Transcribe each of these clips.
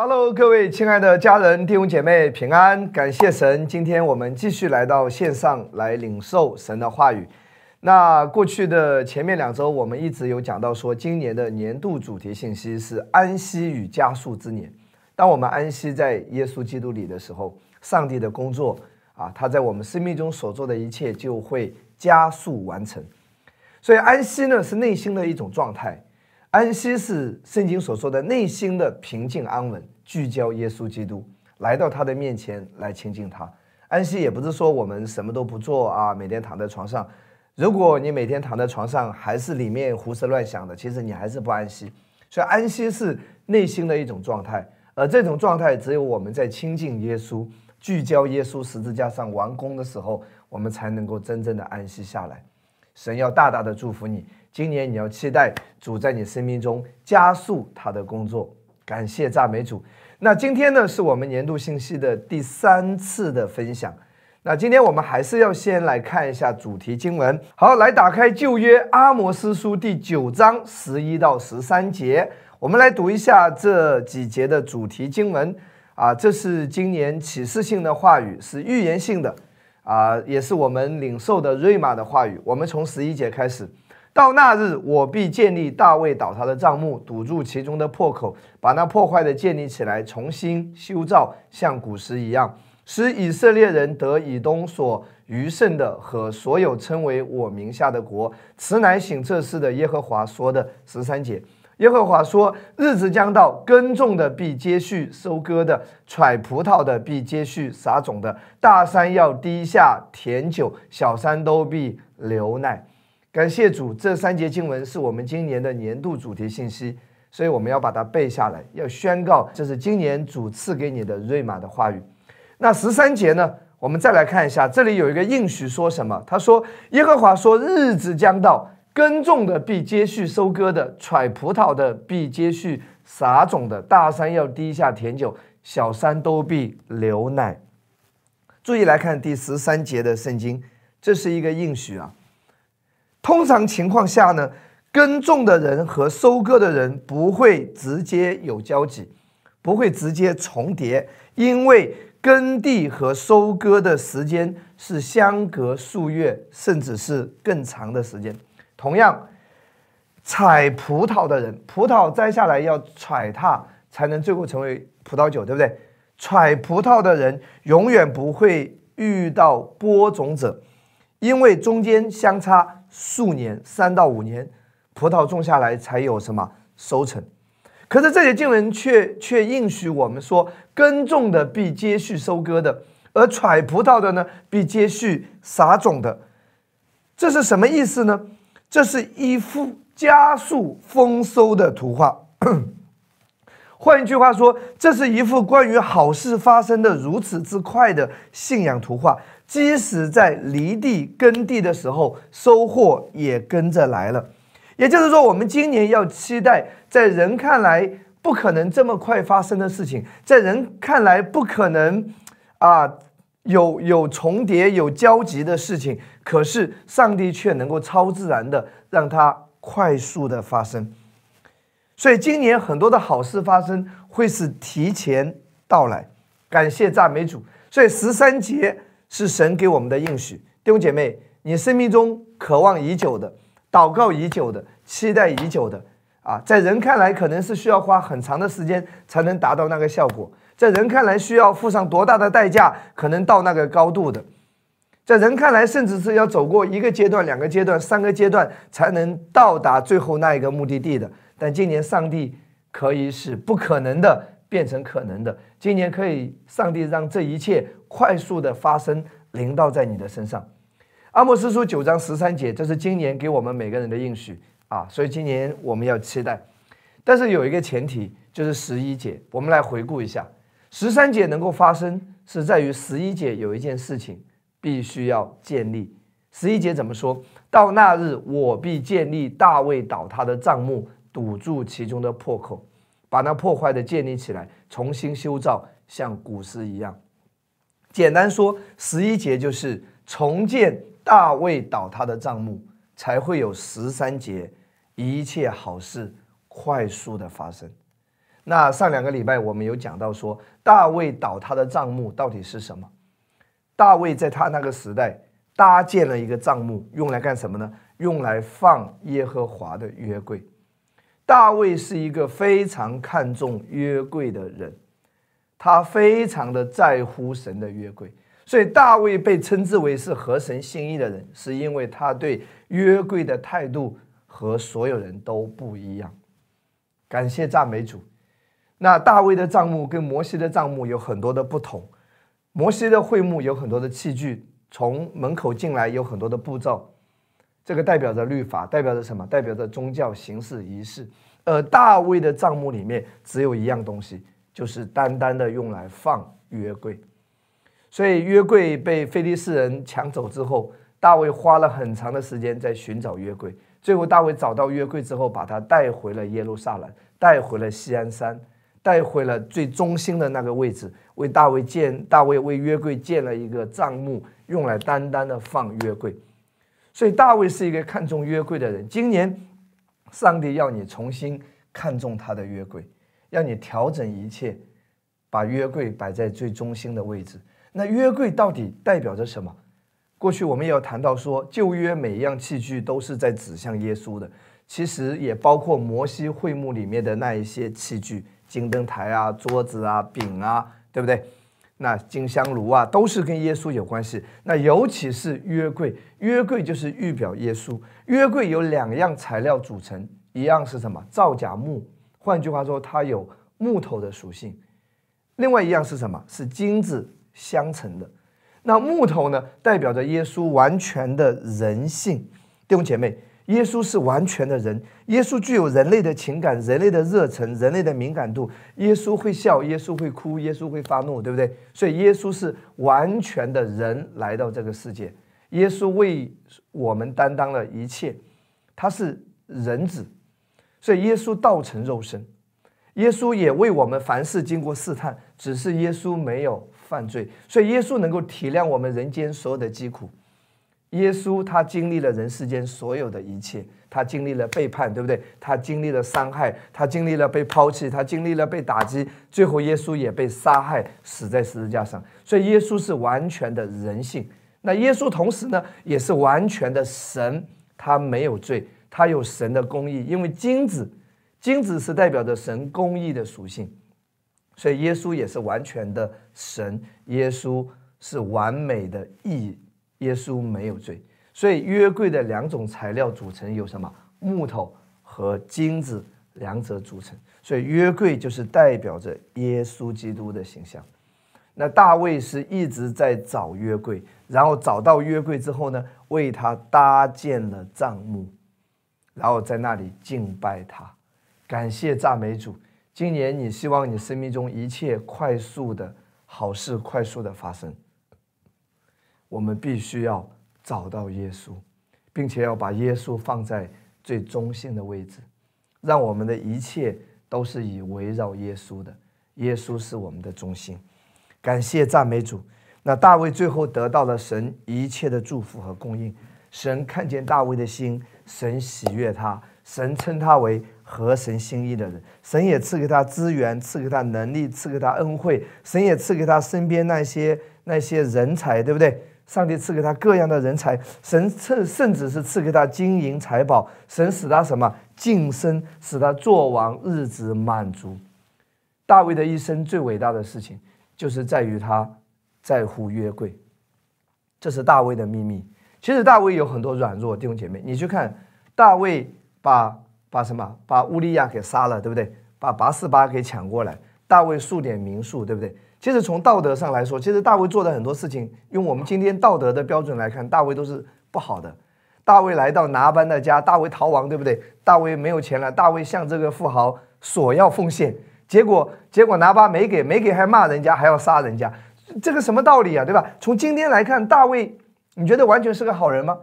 Hello，各位亲爱的家人、弟兄姐妹，平安！感谢神，今天我们继续来到线上来领受神的话语。那过去的前面两周，我们一直有讲到说，今年的年度主题信息是安息与加速之年。当我们安息在耶稣基督里的时候，上帝的工作啊，他在我们生命中所做的一切就会加速完成。所以安息呢，是内心的一种状态。安息是圣经所说的内心的平静安稳，聚焦耶稣基督，来到他的面前来亲近他。安息也不是说我们什么都不做啊，每天躺在床上。如果你每天躺在床上，还是里面胡思乱想的，其实你还是不安息。所以安息是内心的一种状态，而这种状态只有我们在亲近耶稣、聚焦耶稣十字架上完工的时候，我们才能够真正的安息下来。神要大大的祝福你。今年你要期待主在你生命中加速他的工作，感谢赞美主。那今天呢，是我们年度信息的第三次的分享。那今天我们还是要先来看一下主题经文。好，来打开旧约阿摩斯书第九章十一到十三节，我们来读一下这几节的主题经文。啊，这是今年启示性的话语，是预言性的，啊，也是我们领受的瑞玛的话语。我们从十一节开始。到那日，我必建立大卫倒塌的帐幕，堵住其中的破口，把那破坏的建立起来，重新修造，像古时一样，使以色列人得以东所余剩的和所有称为我名下的国。此乃醒这事的耶和华说的十三节。耶和华说：日子将到，耕种的必接续收割的，采葡萄的必接续撒种的。大山要低下甜酒，小山都必流奶。感谢主，这三节经文是我们今年的年度主题信息，所以我们要把它背下来，要宣告这是今年主赐给你的瑞玛的话语。那十三节呢？我们再来看一下，这里有一个应许，说什么？他说：“耶和华说，日子将到，耕种的必接续收割的，采葡萄的必接续撒种的。大山要滴下甜酒，小山都必流奶。”注意来看第十三节的圣经，这是一个应许啊。通常情况下呢，耕种的人和收割的人不会直接有交集，不会直接重叠，因为耕地和收割的时间是相隔数月，甚至是更长的时间。同样，采葡萄的人，葡萄摘下来要踩踏才能最后成为葡萄酒，对不对？采葡萄的人永远不会遇到播种者，因为中间相差。数年，三到五年，葡萄种下来才有什么收成。可是这些经文却却应许我们说，耕种的必接续收割的，而采葡萄的呢，必接续撒种的。这是什么意思呢？这是一幅加速丰收的图画。换一句话说，这是一幅关于好事发生的如此之快的信仰图画。即使在离地耕地的时候，收获也跟着来了。也就是说，我们今年要期待，在人看来不可能这么快发生的事情，在人看来不可能啊有有重叠、有交集的事情，可是上帝却能够超自然的让它快速的发生。所以，今年很多的好事发生会是提前到来。感谢赞美主。所以十三节。是神给我们的应许，弟兄姐妹，你生命中渴望已久的、祷告已久的、期待已久的啊，在人看来可能是需要花很长的时间才能达到那个效果，在人看来需要付上多大的代价，可能到那个高度的，在人看来甚至是要走过一个阶段、两个阶段、三个阶段才能到达最后那一个目的地的。但今年上帝可以使不可能的变成可能的，今年可以上帝让这一切。快速的发生临到在你的身上，阿莫斯书九章十三节，这是今年给我们每个人的应许啊，所以今年我们要期待。但是有一个前提，就是十一节，我们来回顾一下，十三节能够发生，是在于十一节有一件事情必须要建立。十一节怎么说到那日，我必建立大卫倒塌的帐幕，堵住其中的破口，把那破坏的建立起来，重新修造，像古时一样。简单说，十一节就是重建大卫倒塌的账目，才会有十三节一切好事快速的发生。那上两个礼拜我们有讲到说，大卫倒塌的帐幕到底是什么？大卫在他那个时代搭建了一个帐幕，用来干什么呢？用来放耶和华的约柜。大卫是一个非常看重约柜的人，他非常的在乎神的约柜，所以大卫被称之为是合神心意的人，是因为他对约柜的态度和所有人都不一样。感谢赞美主。那大卫的帐幕跟摩西的帐幕有很多的不同。摩西的会幕有很多的器具，从门口进来有很多的步骤，这个代表着律法，代表着什么？代表着宗教形式仪式。而大卫的帐幕里面只有一样东西，就是单单的用来放约柜。所以约柜被菲利士人抢走之后，大卫花了很长的时间在寻找约柜。最后，大卫找到约柜之后，把它带回了耶路撒冷，带回了西安山。带回了最中心的那个位置，为大卫建，大卫为约柜建了一个帐幕，用来单单的放约柜。所以大卫是一个看重约柜的人。今年，上帝要你重新看重他的约柜，要你调整一切，把约柜摆在最中心的位置。那约柜到底代表着什么？过去我们也有谈到说，旧约每一样器具都是在指向耶稣的，其实也包括摩西会幕里面的那一些器具。金灯台啊，桌子啊，饼啊，对不对？那金香炉啊，都是跟耶稣有关系。那尤其是约柜，约柜就是预表耶稣。约柜有两样材料组成，一样是什么？造假木，换句话说，它有木头的属性。另外一样是什么？是金子相成的。那木头呢，代表着耶稣完全的人性。弟兄姐妹。耶稣是完全的人，耶稣具有人类的情感、人类的热忱、人类的敏感度。耶稣会笑，耶稣会哭，耶稣会发怒，对不对？所以耶稣是完全的人来到这个世界，耶稣为我们担当了一切，他是人子，所以耶稣道成肉身，耶稣也为我们凡事经过试探，只是耶稣没有犯罪，所以耶稣能够体谅我们人间所有的疾苦。耶稣他经历了人世间所有的一切，他经历了背叛，对不对？他经历了伤害，他经历了被抛弃，他经历了被打击，最后耶稣也被杀害，死在十字架上。所以耶稣是完全的人性。那耶稣同时呢，也是完全的神，他没有罪，他有神的公义。因为金子，金子是代表着神公义的属性，所以耶稣也是完全的神，耶稣是完美的义。耶稣没有罪，所以约柜的两种材料组成有什么？木头和金子两者组成，所以约柜就是代表着耶稣基督的形象。那大卫是一直在找约柜，然后找到约柜之后呢，为他搭建了帐幕，然后在那里敬拜他，感谢赞美主。今年你希望你生命中一切快速的好事快速的发生。我们必须要找到耶稣，并且要把耶稣放在最中心的位置，让我们的一切都是以围绕耶稣的。耶稣是我们的中心。感谢赞美主。那大卫最后得到了神一切的祝福和供应。神看见大卫的心，神喜悦他，神称他为合神心意的人。神也赐给他资源，赐给他能力，赐给他恩惠。神也赐给他身边那些那些人才，对不对？上帝赐给他各样的人才，神甚甚至是赐给他金银财宝，神使他什么晋升，使他做王，日子满足。大卫的一生最伟大的事情，就是在于他在乎约柜，这是大卫的秘密。其实大卫有很多软弱，弟兄姐妹，你去看大卫把把什么把乌利亚给杀了，对不对？把拔示巴给抢过来，大卫数点民数，对不对？其实从道德上来说，其实大卫做的很多事情，用我们今天道德的标准来看，大卫都是不好的。大卫来到拿班的家，大卫逃亡，对不对？大卫没有钱了，大卫向这个富豪索要奉献，结果结果拿巴没给，没给还骂人家，还要杀人家，这个什么道理啊？对吧？从今天来看，大卫，你觉得完全是个好人吗？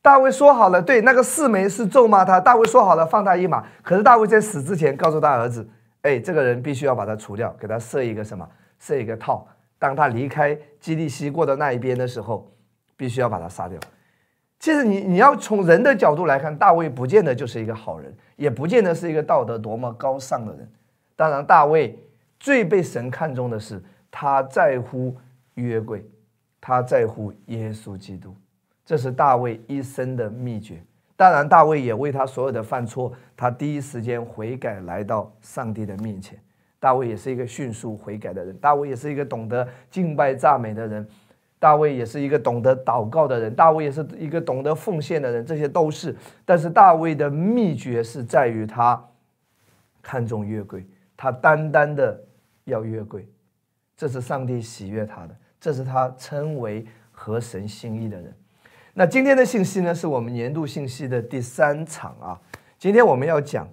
大卫说好了，对那个四枚是咒骂他，大卫说好了放他一马，可是大卫在死之前告诉他儿子。哎，这个人必须要把他除掉，给他设一个什么？设一个套。当他离开基利西过的那一边的时候，必须要把他杀掉。其实你你要从人的角度来看，大卫不见得就是一个好人，也不见得是一个道德多么高尚的人。当然，大卫最被神看重的是他在乎约柜，他在乎耶稣基督，这是大卫一生的秘诀。当然，大卫也为他所有的犯错，他第一时间悔改，来到上帝的面前。大卫也是一个迅速悔改的人，大卫也是一个懂得敬拜赞美的人，大卫也是一个懂得祷告的人，大卫也是一个懂得奉献的人，这些都是。但是大卫的秘诀是在于他看重约柜，他单单的要约柜，这是上帝喜悦他的，这是他称为合神心意的人。那今天的信息呢，是我们年度信息的第三场啊。今天我们要讲，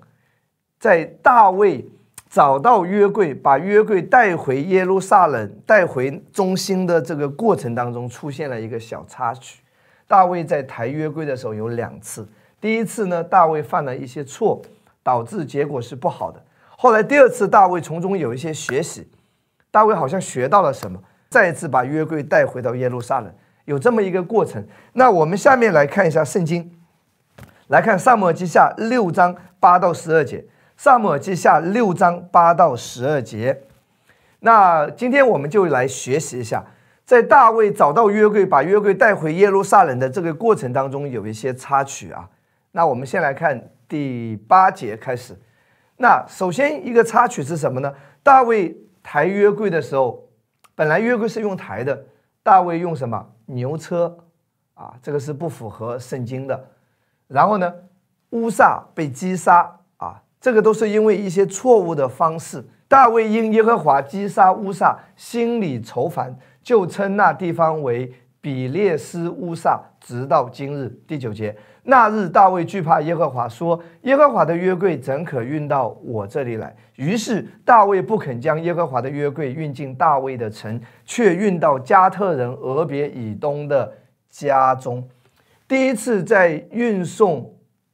在大卫找到约柜，把约柜带回耶路撒冷，带回中心的这个过程当中，出现了一个小插曲。大卫在抬约柜的时候有两次，第一次呢，大卫犯了一些错，导致结果是不好的。后来第二次，大卫从中有一些学习，大卫好像学到了什么，再一次把约柜带回到耶路撒冷。有这么一个过程，那我们下面来看一下圣经，来看萨母耳记下六章八到十二节。萨母耳记下六章八到十二节。那今天我们就来学习一下，在大卫找到约柜，把约柜带回耶路撒冷的这个过程当中，有一些插曲啊。那我们先来看第八节开始。那首先一个插曲是什么呢？大卫抬约柜的时候，本来约柜是用抬的，大卫用什么？牛车，啊，这个是不符合圣经的。然后呢，乌萨被击杀，啊，这个都是因为一些错误的方式。大卫因耶和华击杀乌萨，心里愁烦，就称那地方为比列斯乌萨，直到今日。第九节，那日大卫惧怕耶和华，说：耶和华的约柜怎可运到我这里来？于是大卫不肯将耶和华的约柜运进大卫的城，却运到加特人俄别以东的家中。第一次在运送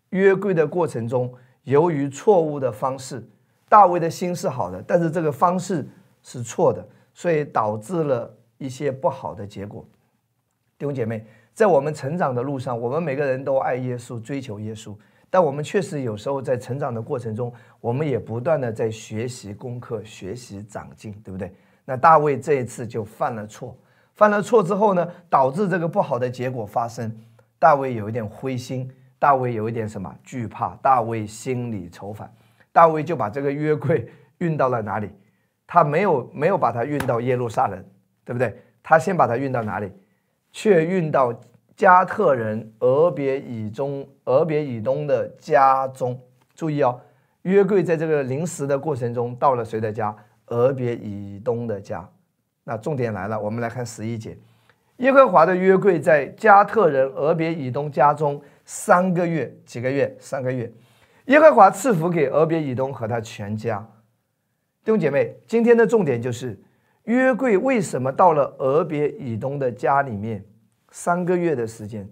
约柜的过程中，由于错误的方式，大卫的心是好的，但是这个方式是错的，所以导致了一些不好的结果。弟兄姐妹，在我们成长的路上，我们每个人都爱耶稣，追求耶稣。但我们确实有时候在成长的过程中，我们也不断的在学习功课、学习长进，对不对？那大卫这一次就犯了错，犯了错之后呢，导致这个不好的结果发生。大卫有一点灰心，大卫有一点什么惧怕，大卫心里愁烦，大卫就把这个约柜运到了哪里？他没有没有把它运到耶路撒冷，对不对？他先把它运到哪里？却运到。加特人俄别以中俄别以东的家中，注意哦，约柜在这个临时的过程中到了谁的家？俄别以东的家。那重点来了，我们来看十一节，耶和华的约柜在加特人俄别以东家中三个月，几个月？三个月。耶和华赐福给俄别以东和他全家。弟兄姐妹，今天的重点就是约柜为什么到了俄别以东的家里面？三个月的时间，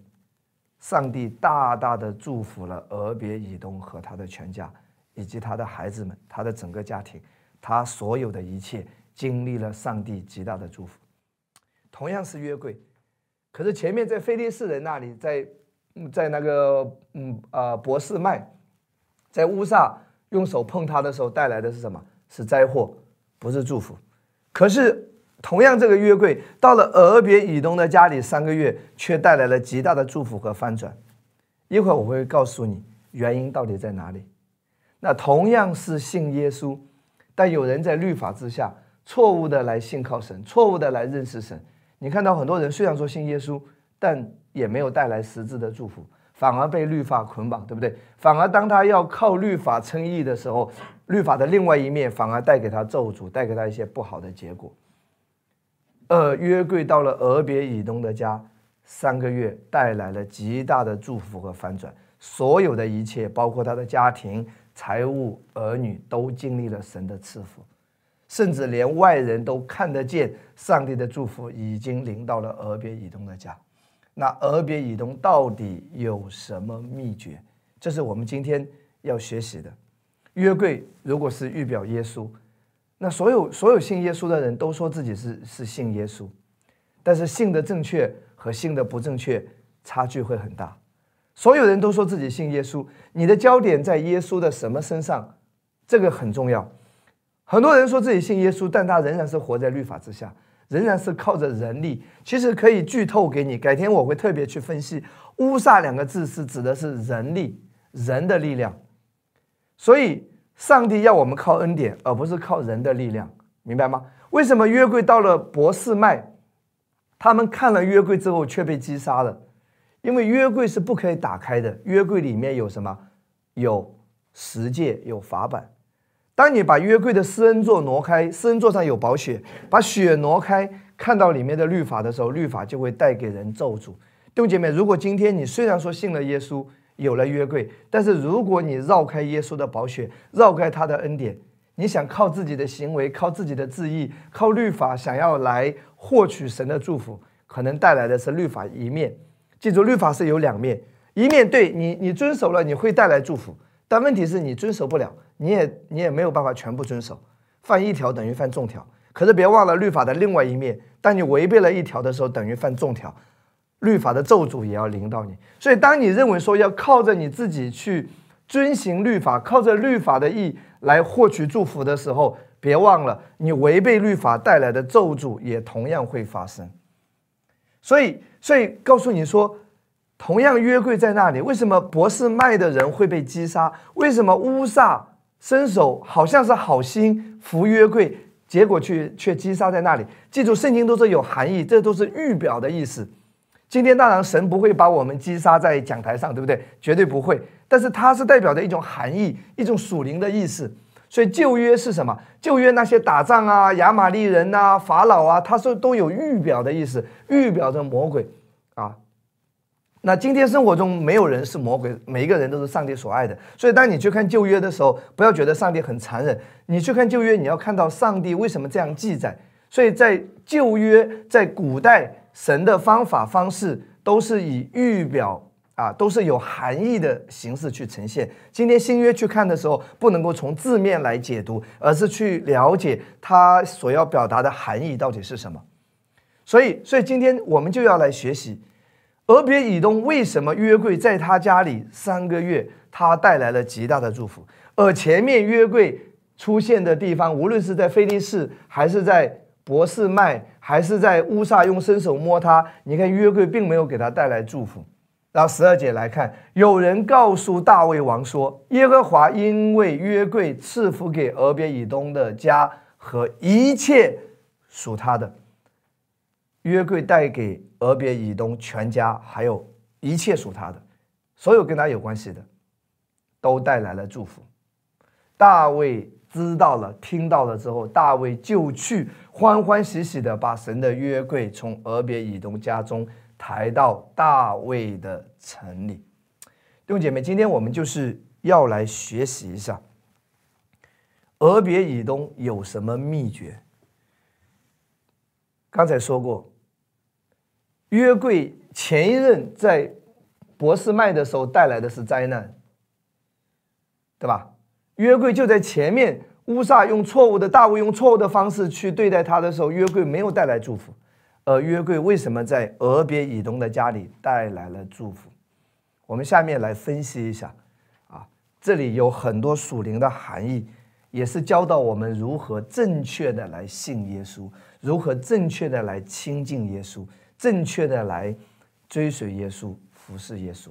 上帝大大的祝福了俄别以东和他的全家，以及他的孩子们，他的整个家庭，他所有的一切经历了上帝极大的祝福。同样是约柜，可是前面在菲利士人那里，在在那个嗯啊博士麦，在乌萨用手碰他的时候带来的是什么？是灾祸，不是祝福。可是。同样，这个约柜到了俄别以东的家里三个月，却带来了极大的祝福和翻转。一会儿我会告诉你原因到底在哪里。那同样是信耶稣，但有人在律法之下错误的来信靠神，错误的来认识神。你看到很多人虽然说信耶稣，但也没有带来实质的祝福，反而被律法捆绑，对不对？反而当他要靠律法称义的时候，律法的另外一面反而带给他咒诅，带给他一些不好的结果。呃，约柜到了俄别以东的家，三个月带来了极大的祝福和反转，所有的一切，包括他的家庭、财务、儿女，都经历了神的赐福，甚至连外人都看得见上帝的祝福已经临到了俄别以东的家。那俄别以东到底有什么秘诀？这是我们今天要学习的。约柜如果是预表耶稣。那所有所有信耶稣的人都说自己是是信耶稣，但是信的正确和信的不正确差距会很大。所有人都说自己信耶稣，你的焦点在耶稣的什么身上？这个很重要。很多人说自己信耶稣，但他仍然是活在律法之下，仍然是靠着人力。其实可以剧透给你，改天我会特别去分析“乌撒”两个字是指的是人力、人的力量。所以，上帝要我们靠恩典，而不是靠人的力量，明白吗？为什么约柜到了博士麦，他们看了约柜之后却被击杀了？因为约柜是不可以打开的，约柜里面有什么？有十诫，有法版。当你把约柜的施恩座挪开，施恩座上有宝血，把血挪开，看到里面的律法的时候，律法就会带给人咒诅。弟兄姐妹，如果今天你虽然说信了耶稣，有了约柜，但是如果你绕开耶稣的宝血，绕开他的恩典，你想靠自己的行为，靠自己的志意，靠律法想要来获取神的祝福，可能带来的是律法一面。记住，律法是有两面，一面对你，你遵守了，你会带来祝福。但问题是你遵守不了，你也你也没有办法全部遵守，犯一条等于犯众条。可是别忘了律法的另外一面，当你违背了一条的时候，等于犯众条，律法的咒诅也要临到你。所以，当你认为说要靠着你自己去遵行律法，靠着律法的意来获取祝福的时候，别忘了你违背律法带来的咒诅也同样会发生。所以，所以告诉你说。同样约柜在那里，为什么博士卖的人会被击杀？为什么乌萨伸手好像是好心扶约柜，结果却却击杀在那里？记住，圣经都是有含义，这都是预表的意思。今天当然神不会把我们击杀在讲台上，对不对？绝对不会。但是它是代表着一种含义，一种属灵的意思。所以旧约是什么？旧约那些打仗啊、亚玛利人呐、法老啊，它是都有预表的意思，预表着魔鬼啊。那今天生活中没有人是魔鬼，每一个人都是上帝所爱的。所以当你去看旧约的时候，不要觉得上帝很残忍。你去看旧约，你要看到上帝为什么这样记载。所以在旧约，在古代，神的方法方式都是以预表啊，都是有含义的形式去呈现。今天新约去看的时候，不能够从字面来解读，而是去了解他所要表达的含义到底是什么。所以，所以今天我们就要来学习。俄别以东为什么约柜在他家里三个月，他带来了极大的祝福。而前面约柜出现的地方，无论是在菲利士，还是在博士麦，还是在乌萨用伸手摸他，你看约柜并没有给他带来祝福。然后十二节来看，有人告诉大卫王说：“耶和华因为约柜赐福给俄别以东的家和一切属他的。”约柜带给俄别以东全家，还有一切属他的，所有跟他有关系的，都带来了祝福。大卫知道了，听到了之后，大卫就去欢欢喜喜的把神的约柜从俄别以东家中抬到大卫的城里。弟兄姐妹，今天我们就是要来学习一下，俄别以东有什么秘诀？刚才说过。约柜前一任在博士卖的时候带来的是灾难，对吧？约柜就在前面，乌萨用错误的大卫用错误的方式去对待他的时候，约柜没有带来祝福。而约柜为什么在俄别以东的家里带来了祝福？我们下面来分析一下。啊，这里有很多属灵的含义，也是教导我们如何正确的来信耶稣，如何正确的来亲近耶稣。正确的来追随耶稣，服侍耶稣，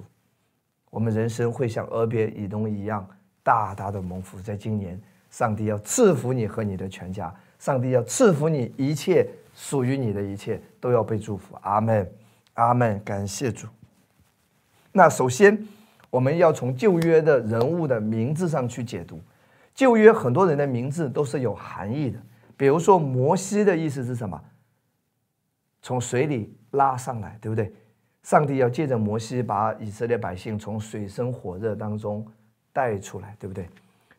我们人生会像俄别以东一样大大的蒙福。在今年，上帝要赐福你和你的全家，上帝要赐福你一切属于你的一切都要被祝福。阿门，阿门。感谢主。那首先，我们要从旧约的人物的名字上去解读。旧约很多人的名字都是有含义的，比如说摩西的意思是什么？从水里拉上来，对不对？上帝要借着摩西把以色列百姓从水深火热当中带出来，对不对？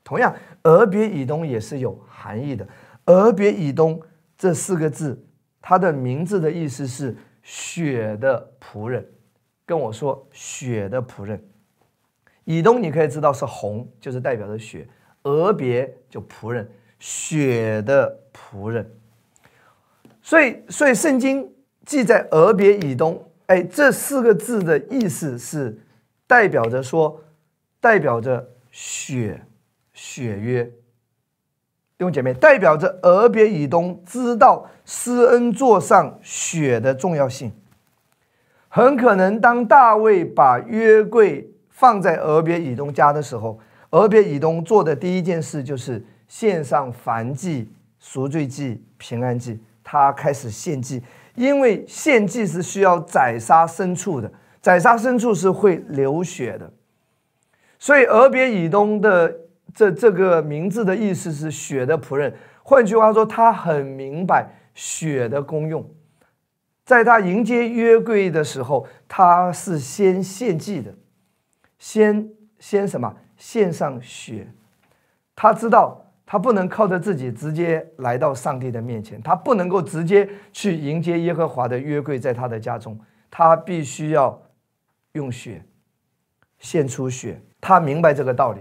同样，俄别以东也是有含义的。俄别以东这四个字，它的名字的意思是“雪的仆人”。跟我说“雪的仆人”，以东你可以知道是红，就是代表着雪；俄别就仆人，雪的仆人。所以，所以圣经。记在俄别以东，哎，这四个字的意思是代表着说，代表着血血约，弟兄姐妹，代表着俄别以东知道施恩座上血的重要性。很可能，当大卫把约柜放在俄别以东家的时候，俄别以东做的第一件事就是献上燔祭、赎罪祭、平安祭。他开始献祭，因为献祭是需要宰杀牲畜的，宰杀牲畜是会流血的。所以，俄别以东的这这个名字的意思是血的仆人。换句话说，他很明白血的功用。在他迎接约柜的时候，他是先献祭的，先先什么？献上血。他知道他不能靠着自己直接来到上帝的面前，他不能够直接去迎接耶和华的约柜在他的家中，他必须要用血献出血。他明白这个道理，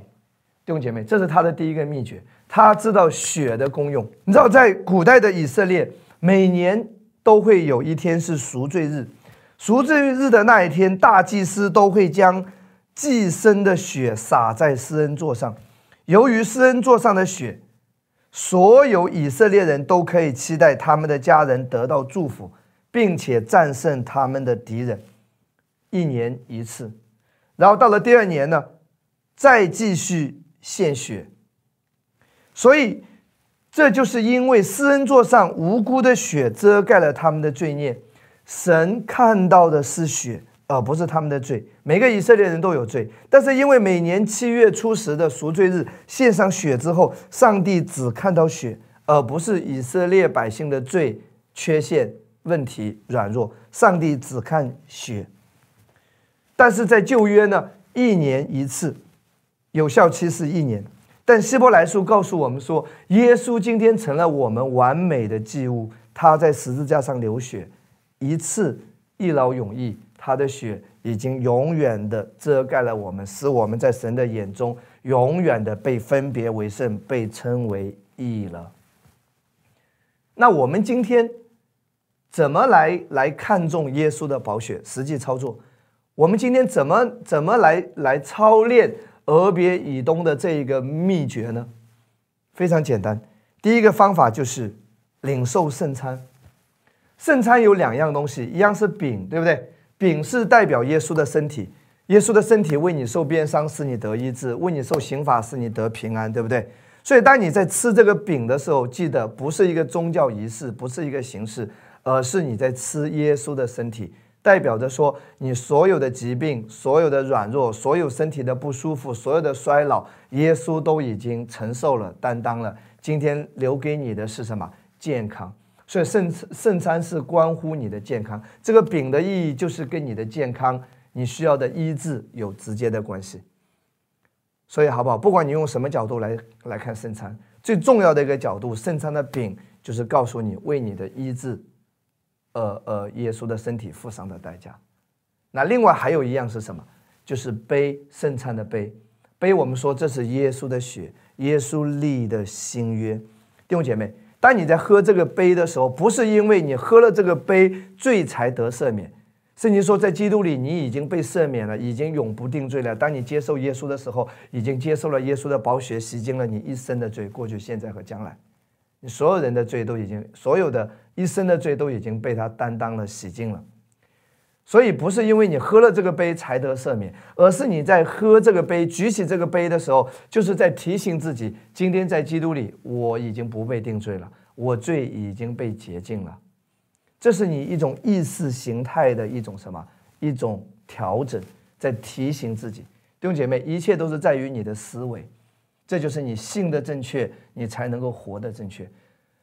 弟兄姐妹，这是他的第一个秘诀。他知道血的功用。你知道，在古代的以色列，每年。都会有一天是赎罪日，赎罪日的那一天，大祭司都会将祭牲的血洒在施恩座上。由于施恩座上的血，所有以色列人都可以期待他们的家人得到祝福，并且战胜他们的敌人。一年一次，然后到了第二年呢，再继续献血。所以。这就是因为施恩座上无辜的血遮盖了他们的罪孽，神看到的是血，而不是他们的罪。每个以色列人都有罪，但是因为每年七月初十的赎罪日献上血之后，上帝只看到血，而不是以色列百姓的罪、缺陷、问题、软弱。上帝只看血。但是在旧约呢，一年一次，有效期是一年。但希伯来书告诉我们说，耶稣今天成了我们完美的祭物，他在十字架上流血，一次一劳永逸，他的血已经永远的遮盖了我们，使我们在神的眼中永远的被分别为圣，被称为义了。那我们今天怎么来来看重耶稣的宝血？实际操作，我们今天怎么怎么来来操练？俄别以东的这一个秘诀呢，非常简单。第一个方法就是领受圣餐。圣餐有两样东西，一样是饼，对不对？饼是代表耶稣的身体，耶稣的身体为你受鞭伤，使你得医治；为你受刑罚，使你得平安，对不对？所以当你在吃这个饼的时候，记得不是一个宗教仪式，不是一个形式，而是你在吃耶稣的身体。代表着说，你所有的疾病、所有的软弱、所有身体的不舒服、所有的衰老，耶稣都已经承受了、担当了。今天留给你的是什么？健康。所以圣圣餐是关乎你的健康。这个饼的意义就是跟你的健康、你需要的医治有直接的关系。所以好不好？不管你用什么角度来来看圣餐，最重要的一个角度，圣餐的饼就是告诉你为你的医治。呃呃，耶稣的身体付上的代价。那另外还有一样是什么？就是杯圣餐的杯。杯我们说这是耶稣的血，耶稣立的新约。弟兄姐妹，当你在喝这个杯的时候，不是因为你喝了这个杯罪才得赦免。圣经说，在基督里你已经被赦免了，已经永不定罪了。当你接受耶稣的时候，已经接受了耶稣的宝血，洗净了你一生的罪，过去、现在和将来。所有人的罪都已经，所有的。一生的罪都已经被他担当了、洗净了，所以不是因为你喝了这个杯才得赦免，而是你在喝这个杯、举起这个杯的时候，就是在提醒自己：今天在基督里，我已经不被定罪了，我罪已经被洁净了。这是你一种意识形态的一种什么？一种调整，在提醒自己。弟兄姐妹，一切都是在于你的思维，这就是你信的正确，你才能够活得正确。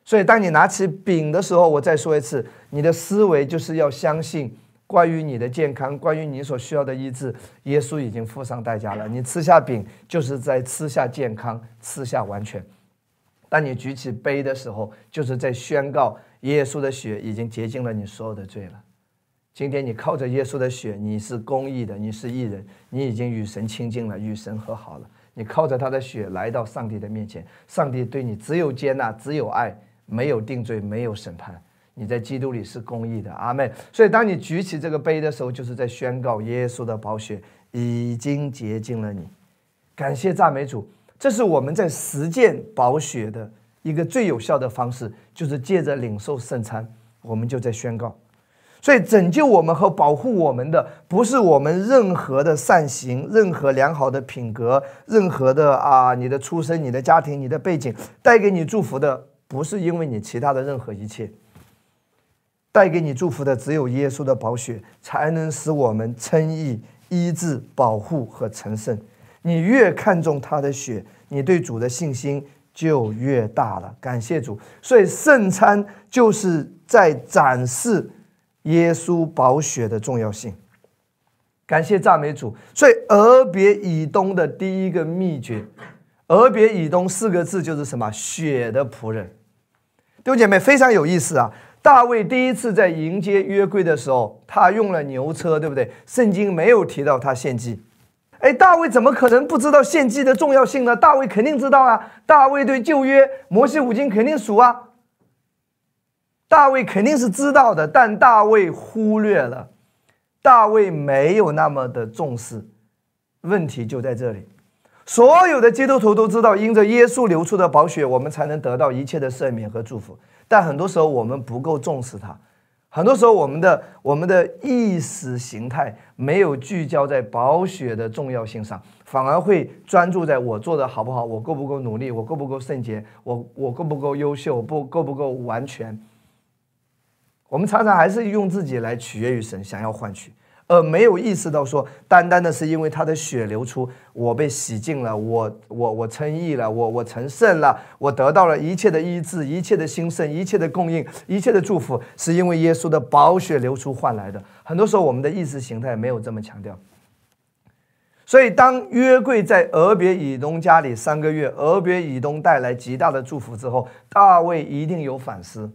所以，当你拿起饼的时候，我再说一次，你的思维就是要相信，关于你的健康，关于你所需要的医治，耶稣已经付上代价了。你吃下饼，就是在吃下健康，吃下完全。当你举起杯的时候，就是在宣告耶稣的血已经洁净了你所有的罪了。今天你靠着耶稣的血，你是公义的，你是义人，你已经与神亲近了，与神和好了。你靠着他的血来到上帝的面前，上帝对你只有接纳，只有爱。没有定罪，没有审判，你在基督里是公义的，阿妹。所以，当你举起这个杯的时候，就是在宣告耶稣的宝血已经洁净了你。感谢赞美主，这是我们在实践宝血的一个最有效的方式，就是借着领受圣餐，我们就在宣告。所以，拯救我们和保护我们的，不是我们任何的善行、任何良好的品格、任何的啊，你的出身、你的家庭、你的背景带给你祝福的，不是因为你其他的任何一切。带给你祝福的，只有耶稣的宝血，才能使我们称义、医治、保护和成圣。你越看重他的血，你对主的信心就越大了。感谢主，所以圣餐就是在展示。耶稣宝血的重要性，感谢赞美主。所以，俄别以东的第一个秘诀，俄别以东四个字就是什么？血的仆人。弟兄姐妹，非常有意思啊！大卫第一次在迎接约柜的时候，他用了牛车，对不对？圣经没有提到他献祭。哎，大卫怎么可能不知道献祭的重要性呢？大卫肯定知道啊！大卫对旧约摩西五经肯定熟啊！大卫肯定是知道的，但大卫忽略了，大卫没有那么的重视。问题就在这里，所有的基督徒都知道，因着耶稣流出的宝血，我们才能得到一切的赦免和祝福。但很多时候我们不够重视它，很多时候我们的我们的意识形态没有聚焦在宝血的重要性上，反而会专注在我做的好不好，我够不够努力，我够不够圣洁，我我够不够优秀，不够不够完全。我们常常还是用自己来取悦于神，想要换取，而没有意识到说，单单的是因为他的血流出，我被洗净了，我我我称义了，我我成圣了，我得到了一切的医治，一切的兴盛，一切的供应，一切的祝福，是因为耶稣的宝血流出换来的。很多时候，我们的意识形态没有这么强调。所以，当约柜在俄别以东家里三个月，俄别以东带来极大的祝福之后，大卫一定有反思。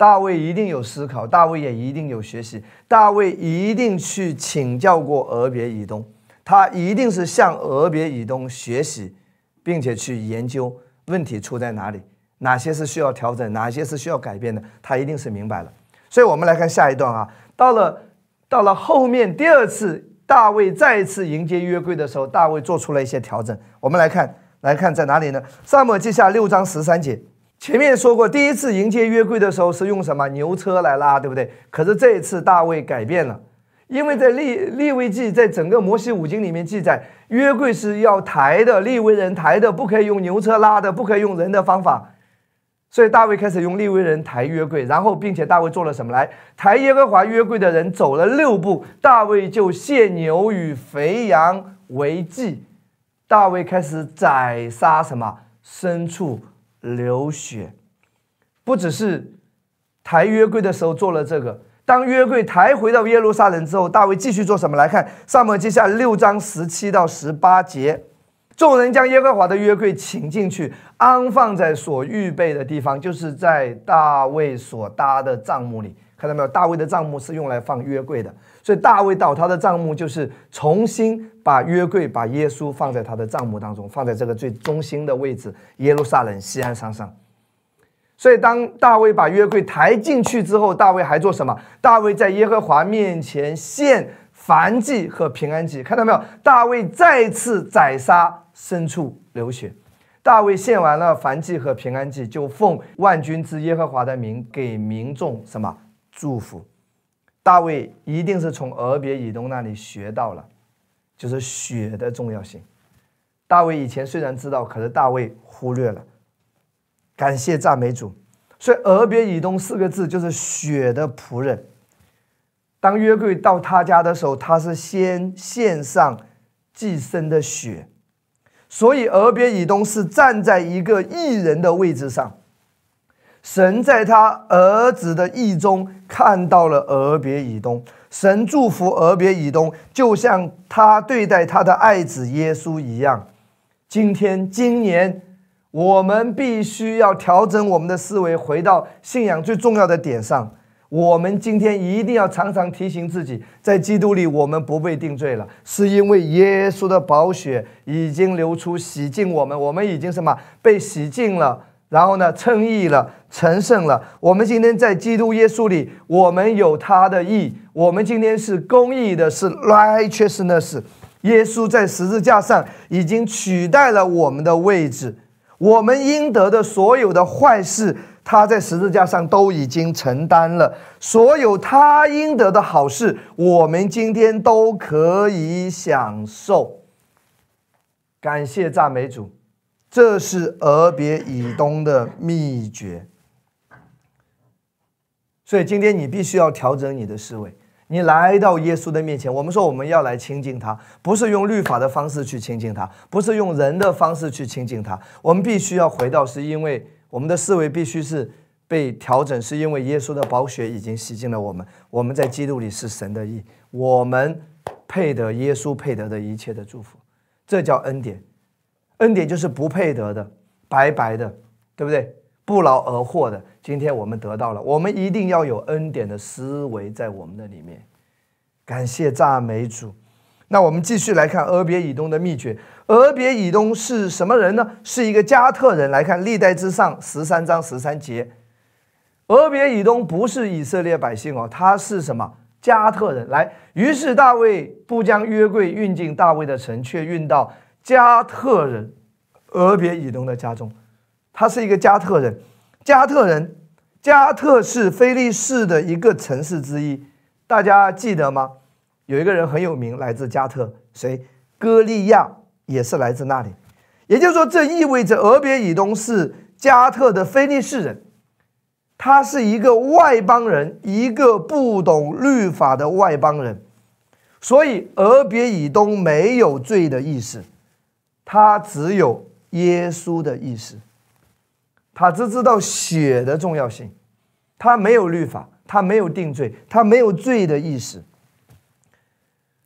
大卫一定有思考，大卫也一定有学习，大卫一定去请教过俄别以东，他一定是向俄别以东学习，并且去研究问题出在哪里，哪些是需要调整，哪些是需要改变的，他一定是明白了。所以，我们来看下一段啊，到了到了后面第二次大卫再次迎接约柜的时候，大卫做出了一些调整。我们来看，来看在哪里呢？萨母记下六章十三节。前面说过，第一次迎接约柜的时候是用什么牛车来拉，对不对？可是这一次大卫改变了，因为在立立位记，在整个摩西五经里面记载，约柜是要抬的，立位人抬的，不可以用牛车拉的，不可以用人的方法。所以大卫开始用立位人抬约柜，然后并且大卫做了什么？来抬耶和华约柜的人走了六步，大卫就献牛与肥羊为祭。大卫开始宰杀什么牲畜？流血，不只是抬约柜的时候做了这个。当约柜抬回到耶路撒冷之后，大卫继续做什么？来看上面记下六章十七到十八节。众人将耶和华的约柜请进去，安放在所预备的地方，就是在大卫所搭的帐幕里。看到没有？大卫的帐幕是用来放约柜的，所以大卫倒他的帐幕就是重新把约柜、把耶稣放在他的帐幕当中，放在这个最中心的位置——耶路撒冷西安山上。所以，当大卫把约柜抬进去之后，大卫还做什么？大卫在耶和华面前献燔祭和平安祭。看到没有？大卫再次宰杀牲畜，流血。大卫献完了燔祭和平安祭，就奉万军之耶和华的名给民众什么？祝福大卫一定是从俄别以东那里学到了，就是血的重要性。大卫以前虽然知道，可是大卫忽略了。感谢赞美主，所以俄别以东四个字就是血的仆人。当约柜到他家的时候，他是先献上寄生的血，所以俄别以东是站在一个异人的位置上。神在他儿子的意中看到了俄别以东，神祝福俄别以东，就像他对待他的爱子耶稣一样。今天、今年，我们必须要调整我们的思维，回到信仰最重要的点上。我们今天一定要常常提醒自己，在基督里，我们不被定罪了，是因为耶稣的宝血已经流出，洗净我们。我们已经什么被洗净了。然后呢，称义了，成圣了。我们今天在基督耶稣里，我们有他的义。我们今天是公义的，是 righteousness。耶稣在十字架上已经取代了我们的位置。我们应得的所有的坏事，他在十字架上都已经承担了；所有他应得的好事，我们今天都可以享受。感谢赞美主，这是俄别以东的秘诀。所以今天你必须要调整你的思维。你来到耶稣的面前，我们说我们要来亲近他，不是用律法的方式去亲近他，不是用人的方式去亲近他。我们必须要回到，是因为我们的思维必须是被调整，是因为耶稣的宝血已经洗净了我们。我们在基督里是神的义，我们配得耶稣配得的一切的祝福，这叫恩典。恩典就是不配得的，白白的，对不对？不劳而获的，今天我们得到了，我们一定要有恩典的思维在我们的里面。感谢赞美主。那我们继续来看俄别以东的秘诀。俄别以东是什么人呢？是一个加特人。来看历代之上十三章十三节，俄别以东不是以色列百姓哦，他是什么？加特人。来，于是大卫不将约柜运进大卫的城，却运到加特人俄别以东的家中。他是一个加特人，加特人，加特是菲利士的一个城市之一，大家记得吗？有一个人很有名，来自加特，谁？歌利亚也是来自那里。也就是说，这意味着俄别以东是加特的菲利士人，他是一个外邦人，一个不懂律法的外邦人，所以俄别以东没有罪的意思，他只有耶稣的意思。他只知道血的重要性，他没有律法，他没有定罪，他没有罪的意识。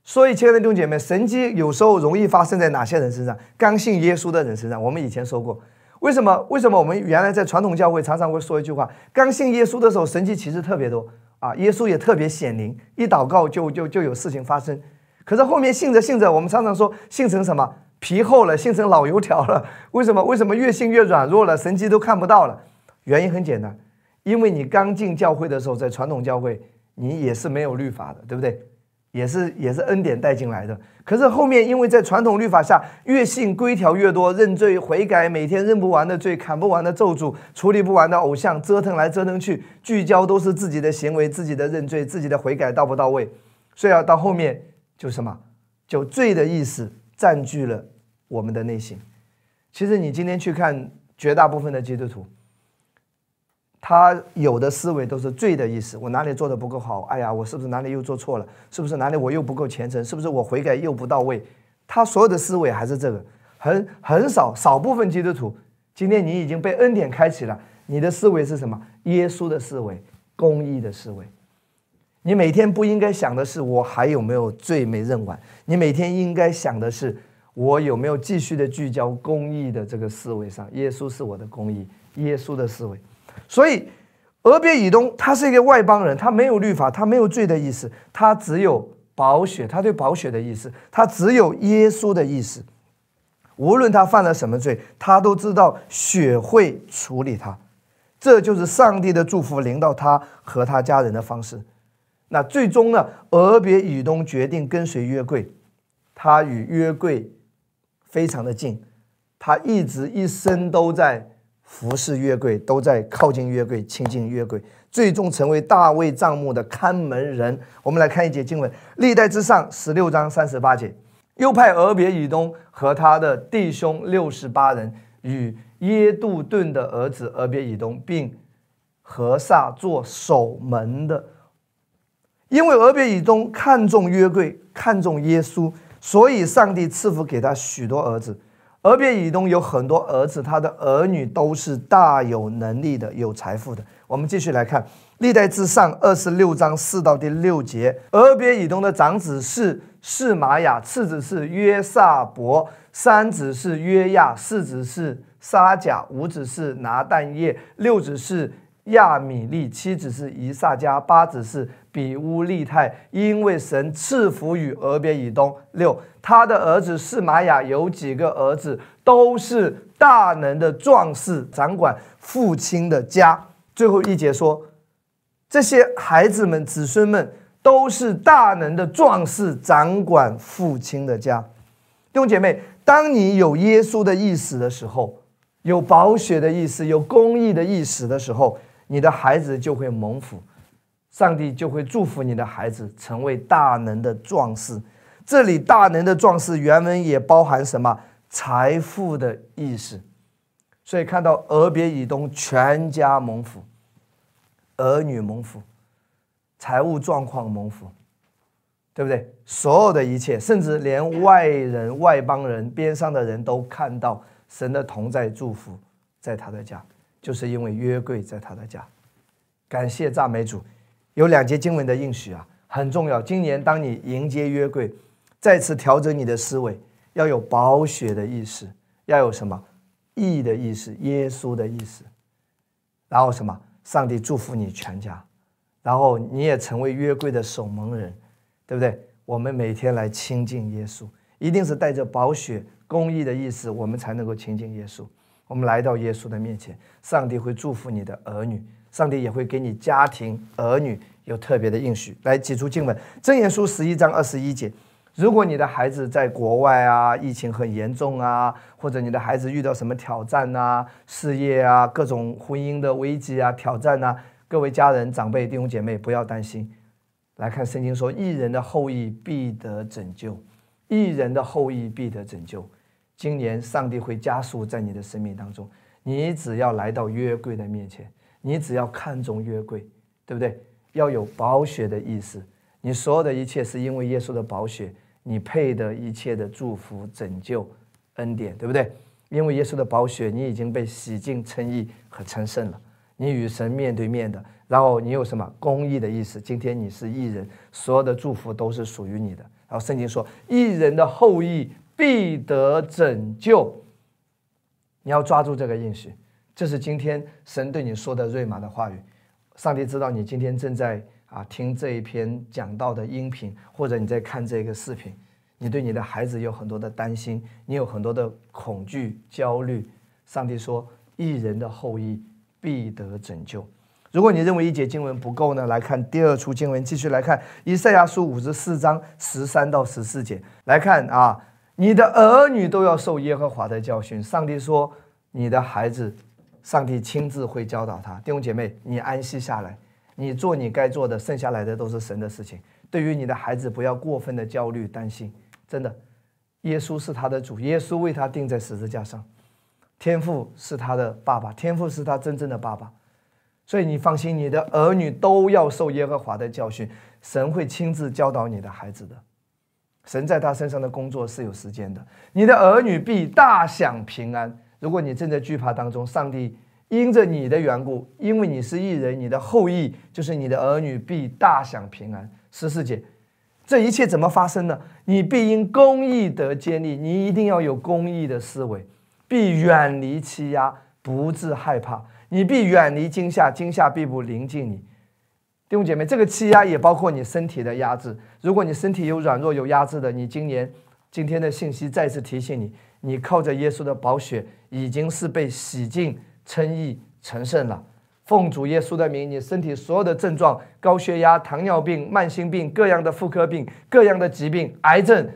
所以，亲爱的弟兄姐妹，神迹有时候容易发生在哪些人身上？刚信耶稣的人身上。我们以前说过，为什么？为什么我们原来在传统教会常常会说一句话：刚信耶稣的时候，神迹其实特别多啊，耶稣也特别显灵，一祷告就就就有事情发生。可是后面信着信着，我们常常说信成什么？皮厚了，信成老油条了。为什么？为什么越信越软弱了？神迹都看不到了。原因很简单，因为你刚进教会的时候，在传统教会，你也是没有律法的，对不对？也是也是恩典带进来的。可是后面，因为在传统律法下，越信规条越多，认罪悔改，每天认不完的罪，砍不完的咒诅，处理不完的偶像，折腾来折腾去，聚焦都是自己的行为，自己的认罪，自己的悔改到不到位？所以要到后面就什么，就罪的意思占据了。我们的内心，其实你今天去看绝大部分的基督徒，他有的思维都是罪的意思。我哪里做的不够好？哎呀，我是不是哪里又做错了？是不是哪里我又不够虔诚？是不是我悔改又不到位？他所有的思维还是这个，很很少少部分基督徒。今天你已经被恩典开启了，你的思维是什么？耶稣的思维，公义的思维。你每天不应该想的是我还有没有罪没认完？你每天应该想的是。我有没有继续的聚焦公义的这个思维上？耶稣是我的公义，耶稣的思维。所以，俄别以东他是一个外邦人，他没有律法，他没有罪的意思，他只有保血，他对保血的意思，他只有耶稣的意思。无论他犯了什么罪，他都知道血会处理他。这就是上帝的祝福临到他和他家人的方式。那最终呢？俄别以东决定跟随约柜，他与约柜。非常的近，他一直一生都在服侍约柜，都在靠近约柜，亲近约柜，最终成为大卫帐幕的看门人。我们来看一节经文，《历代之上》十六章三十八节，又派俄别以东和他的弟兄六十八人与耶杜顿的儿子俄别以东，并何萨做守门的，因为俄别以东看重约柜，看重耶稣。所以，上帝赐福给他许多儿子。俄别以东有很多儿子，他的儿女都是大有能力的、有财富的。我们继续来看《历代之上》二十六章四到第六节。俄别以东的长子是示玛雅，次子是约萨伯，三子是约亚，四子是沙甲，五子是拿旦叶，六子是。亚米利七子是以撒家，八子是比乌利泰，因为神赐福于俄别以东。六，他的儿子是玛雅，有几个儿子都是大能的壮士，掌管父亲的家。最后一节说，这些孩子们、子孙们都是大能的壮士，掌管父亲的家。弟兄姐妹，当你有耶稣的意思的时候，有保血的意思，有公义的意识的时候，你的孩子就会蒙福，上帝就会祝福你的孩子成为大能的壮士。这里大能的壮士原文也包含什么财富的意思，所以看到俄别以东全家蒙福，儿女蒙福，财务状况蒙福。对不对？所有的一切，甚至连外人、外邦人、边上的人都看到神的同在、祝福在他的家，就是因为约柜在他的家。感谢赞美主，有两节经文的应许啊，很重要。今年当你迎接约柜，再次调整你的思维，要有宝血的意识，要有什么义的意识、耶稣的意识，然后什么？上帝祝福你全家，然后你也成为约柜的守门人。对不对？我们每天来亲近耶稣，一定是带着宝血公义的意思，我们才能够亲近耶稣。我们来到耶稣的面前，上帝会祝福你的儿女，上帝也会给你家庭儿女有特别的应许。来解出经文，箴言书十一章二十一节：如果你的孩子在国外啊，疫情很严重啊，或者你的孩子遇到什么挑战啊，事业啊，各种婚姻的危机啊、挑战啊，各位家人、长辈、弟兄姐妹，不要担心。来看圣经说：“一人的后裔必得拯救，一人的后裔必得拯救。”今年上帝会加速在你的生命当中。你只要来到约柜的面前，你只要看重约柜，对不对？要有宝血的意思。你所有的一切是因为耶稣的宝血，你配得一切的祝福、拯救、恩典，对不对？因为耶稣的宝血，你已经被洗净、称义和成圣了。你与神面对面的。然后你有什么公义的意思？今天你是义人，所有的祝福都是属于你的。然后圣经说，义人的后裔必得拯救。你要抓住这个应许，这是今天神对你说的瑞玛的话语。上帝知道你今天正在啊听这一篇讲道的音频，或者你在看这个视频，你对你的孩子有很多的担心，你有很多的恐惧、焦虑。上帝说，一人的后裔必得拯救。如果你认为一节经文不够呢？来看第二处经文，继续来看以赛亚书五十四章十三到十四节。来看啊，你的儿女都要受耶和华的教训。上帝说，你的孩子，上帝亲自会教导他。弟兄姐妹，你安息下来，你做你该做的，剩下来的都是神的事情。对于你的孩子，不要过分的焦虑担心。真的，耶稣是他的主，耶稣为他钉在十字架上，天父是他的爸爸，天父是他真正的爸爸。所以你放心，你的儿女都要受耶和华的教训，神会亲自教导你的孩子的。神在他身上的工作是有时间的，你的儿女必大享平安。如果你正在惧怕当中，上帝因着你的缘故，因为你是异人，你的后裔就是你的儿女必大享平安。十四节，这一切怎么发生呢？你必因公义得建立，你一定要有公义的思维，必远离欺压，不致害怕。你必远离惊吓，惊吓必不临近你。弟兄姐妹，这个欺压也包括你身体的压制。如果你身体有软弱、有压制的，你今年今天的信息再次提醒你：你靠着耶稣的宝血，已经是被洗净、称义、成圣了。奉主耶稣的名，你身体所有的症状——高血压、糖尿病、慢性病、各样的妇科病、各样的疾病、癌症，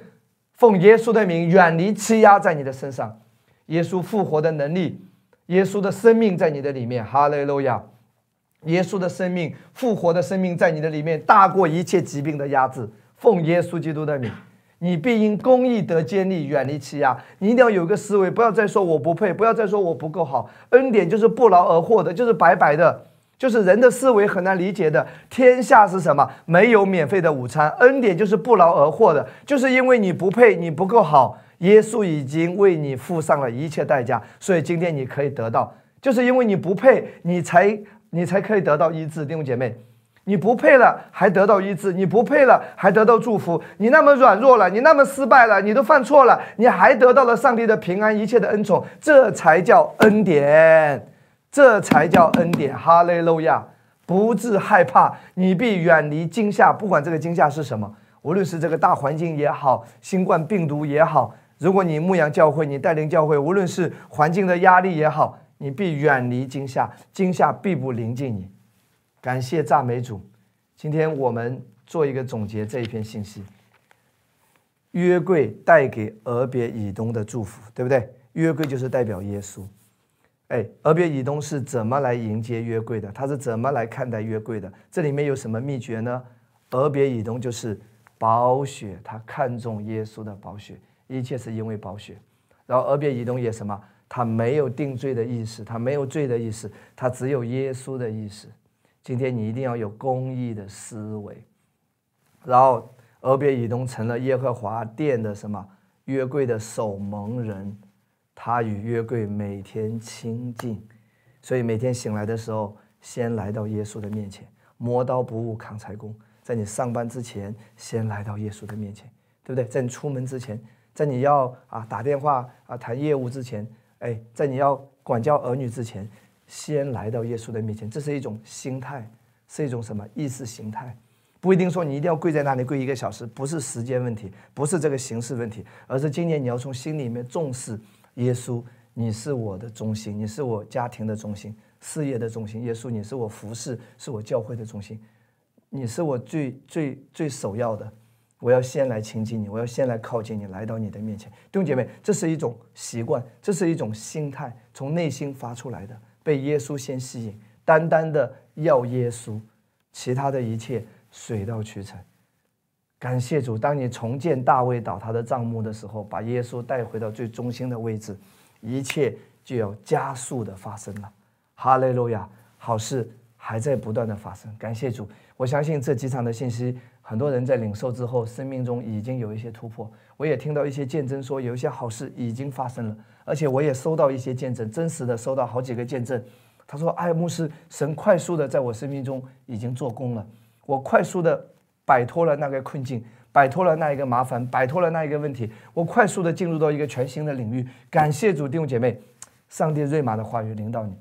奉耶稣的名远离欺压在你的身上。耶稣复活的能力。耶稣的生命在你的里面，哈利路亚！耶稣的生命，复活的生命在你的里面，大过一切疾病的压制。奉耶稣基督的名，你必因公义得坚立，远离欺压。你一定要有个思维，不要再说我不配，不要再说我不够好。恩典就是不劳而获的，就是白白的，就是人的思维很难理解的。天下是什么？没有免费的午餐。恩典就是不劳而获的，就是因为你不配，你不够好。耶稣已经为你付上了一切代价，所以今天你可以得到，就是因为你不配，你才你才可以得到医治。弟兄姐妹，你不配了还得到医治，你不配了还得到祝福。你那么软弱了，你那么失败了，你都犯错了，你还得到了上帝的平安，一切的恩宠，这才叫恩典，这才叫恩典。哈利路亚！不致害怕，你必远离惊吓，不管这个惊吓是什么，无论是这个大环境也好，新冠病毒也好。如果你牧养教会，你带领教会，无论是环境的压力也好，你必远离惊吓，惊吓必不临近你。感谢赞美主。今天我们做一个总结，这一篇信息。约柜带给俄别以东的祝福，对不对？约柜就是代表耶稣，哎，俄别以东是怎么来迎接约柜的？他是怎么来看待约柜的？这里面有什么秘诀呢？俄别以东就是宝血，他看重耶稣的宝血，一切是因为宝血。然后俄别以东也什么？他没有定罪的意思，他没有罪的意思，他只有耶稣的意思。今天你一定要有公益的思维。然后俄别以东成了耶和华殿的什么约柜的守门人。他与约柜每天亲近，所以每天醒来的时候，先来到耶稣的面前，磨刀不误砍柴工。在你上班之前，先来到耶稣的面前，对不对？在你出门之前，在你要啊打电话啊谈业务之前，哎，在你要管教儿女之前，先来到耶稣的面前。这是一种心态，是一种什么意识形态？不一定说你一定要跪在那里跪一个小时，不是时间问题，不是这个形式问题，而是今年你要从心里面重视。耶稣，你是我的中心，你是我家庭的中心，事业的中心。耶稣，你是我服侍，是我教会的中心，你是我最最最首要的。我要先来亲近你，我要先来靠近你，来到你的面前。弟兄姐妹，这是一种习惯，这是一种心态，从内心发出来的，被耶稣先吸引，单单的要耶稣，其他的一切水到渠成。感谢主，当你重建大卫倒塌的帐幕的时候，把耶稣带回到最中心的位置，一切就要加速的发生了。哈利路亚，好事还在不断的发生。感谢主，我相信这几场的信息，很多人在领受之后，生命中已经有一些突破。我也听到一些见证说，有一些好事已经发生了，而且我也收到一些见证，真实的收到好几个见证。他说：“哎牧师，神快速的在我生命中已经做工了，我快速的。”摆脱了那个困境，摆脱了那一个麻烦，摆脱了那一个问题，我快速的进入到一个全新的领域。感谢主，弟兄姐妹，上帝瑞玛的话语领导你。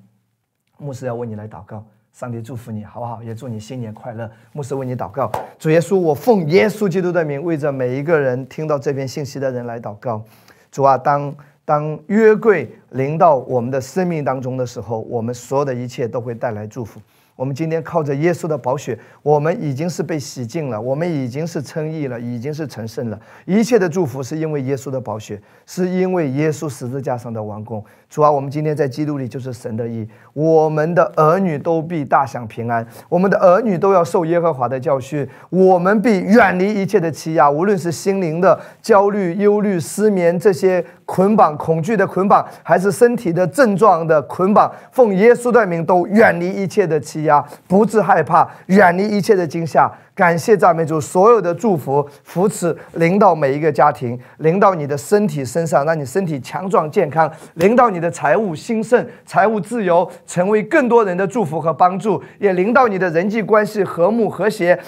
牧师要为你来祷告，上帝祝福你，好不好？也祝你新年快乐。牧师为你祷告，主耶稣，我奉耶稣基督的名，为着每一个人听到这篇信息的人来祷告。主啊，当当约柜临到我们的生命当中的时候，我们所有的一切都会带来祝福。我们今天靠着耶稣的宝血，我们已经是被洗净了，我们已经是称义了，已经是成圣了。一切的祝福是因为耶稣的宝血，是因为耶稣十字架上的完工。主啊，我们今天在基督里就是神的义，我们的儿女都必大享平安，我们的儿女都要受耶和华的教训，我们必远离一切的欺压，无论是心灵的焦虑、忧虑、失眠这些捆绑、恐惧的捆绑，还是身体的症状的捆绑，奉耶稣的名都远离一切的欺压。不致害怕，远离一切的惊吓。感谢赞美主，所有的祝福扶持临到每一个家庭，临到你的身体身上，让你身体强壮健康；临到你的财务兴盛，财务自由，成为更多人的祝福和帮助；也临到你的人际关系和睦和谐，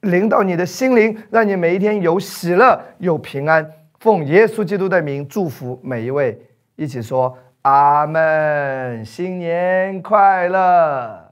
临到你的心灵，让你每一天有喜乐有平安。奉耶稣基督的名祝福每一位，一起说阿门，新年快乐。